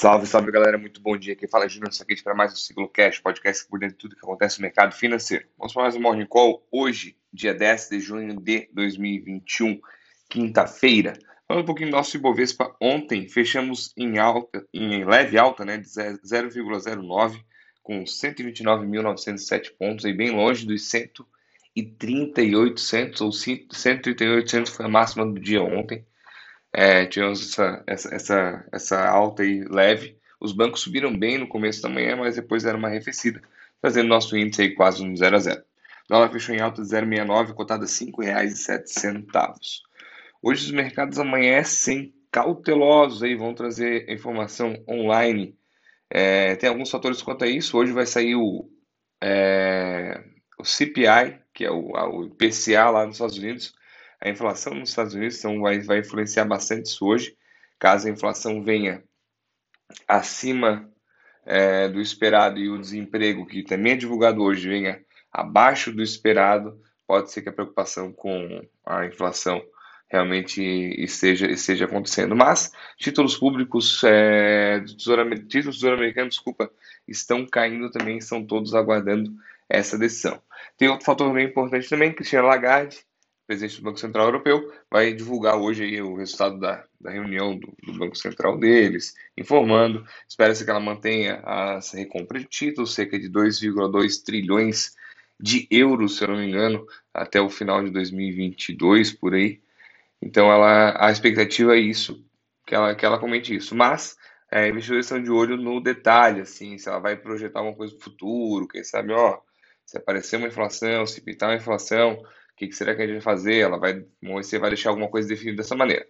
Salve, salve galera, muito bom dia. Quem fala é Júnior Saquete para mais um Ciclo Cash, podcast por dentro de tudo que acontece no mercado financeiro. Vamos para mais um Morning Call hoje, dia 10 de junho de 2021, quinta-feira. Falando um pouquinho do nosso Ibovespa, ontem fechamos em alta, em leve alta, né, de 0,09, com 129.907 pontos, aí bem longe dos 138,800 ou 138,800 foi a máxima do dia ontem. É, tivemos essa, essa, essa, essa alta aí leve. Os bancos subiram bem no começo da manhã, mas depois era uma arrefecida, fazendo nosso índice aí quase um 0 a 0. O dólar fechou em alta de 0,69, cotada a R$ 5,07. Hoje os mercados amanhecem cautelosos aí, vão trazer informação online. É, tem alguns fatores quanto a isso. Hoje vai sair o, é, o CPI, que é o, o IPCA lá nos Estados Unidos, a inflação nos Estados Unidos então, vai, vai influenciar bastante isso hoje. Caso a inflação venha acima é, do esperado e o desemprego, que também é divulgado hoje, venha abaixo do esperado, pode ser que a preocupação com a inflação realmente esteja, esteja acontecendo. Mas títulos públicos, é, do tesouro, títulos do Tesouro Americano, desculpa, estão caindo também, estão todos aguardando essa decisão. Tem outro fator bem importante também, Cristiano Lagarde, presidente do Banco Central Europeu, vai divulgar hoje aí o resultado da, da reunião do, do Banco Central deles, informando. Espera-se que ela mantenha a recompra de títulos, cerca de 2,2 trilhões de euros, se eu não me engano, até o final de 2022, por aí. Então, ela, a expectativa é isso, que ela, que ela comente isso. Mas, é, investidores estão de olho no detalhe, assim, se ela vai projetar uma coisa no futuro, quem sabe, ó, se aparecer uma inflação, se pintar uma inflação, que, que será que a gente vai fazer? Ela vai, você vai deixar alguma coisa definida dessa maneira.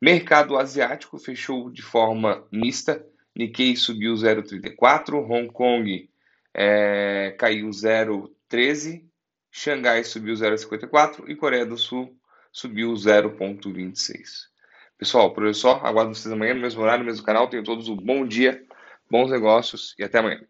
Mercado asiático fechou de forma mista. Nikkei subiu 0,34, Hong Kong é, caiu 0,13, Xangai subiu 0,54 e Coreia do Sul subiu 0,26. Pessoal, por hoje é só. Aguardo vocês amanhã no mesmo horário, no mesmo canal. Tenham todos um bom dia, bons negócios e até amanhã.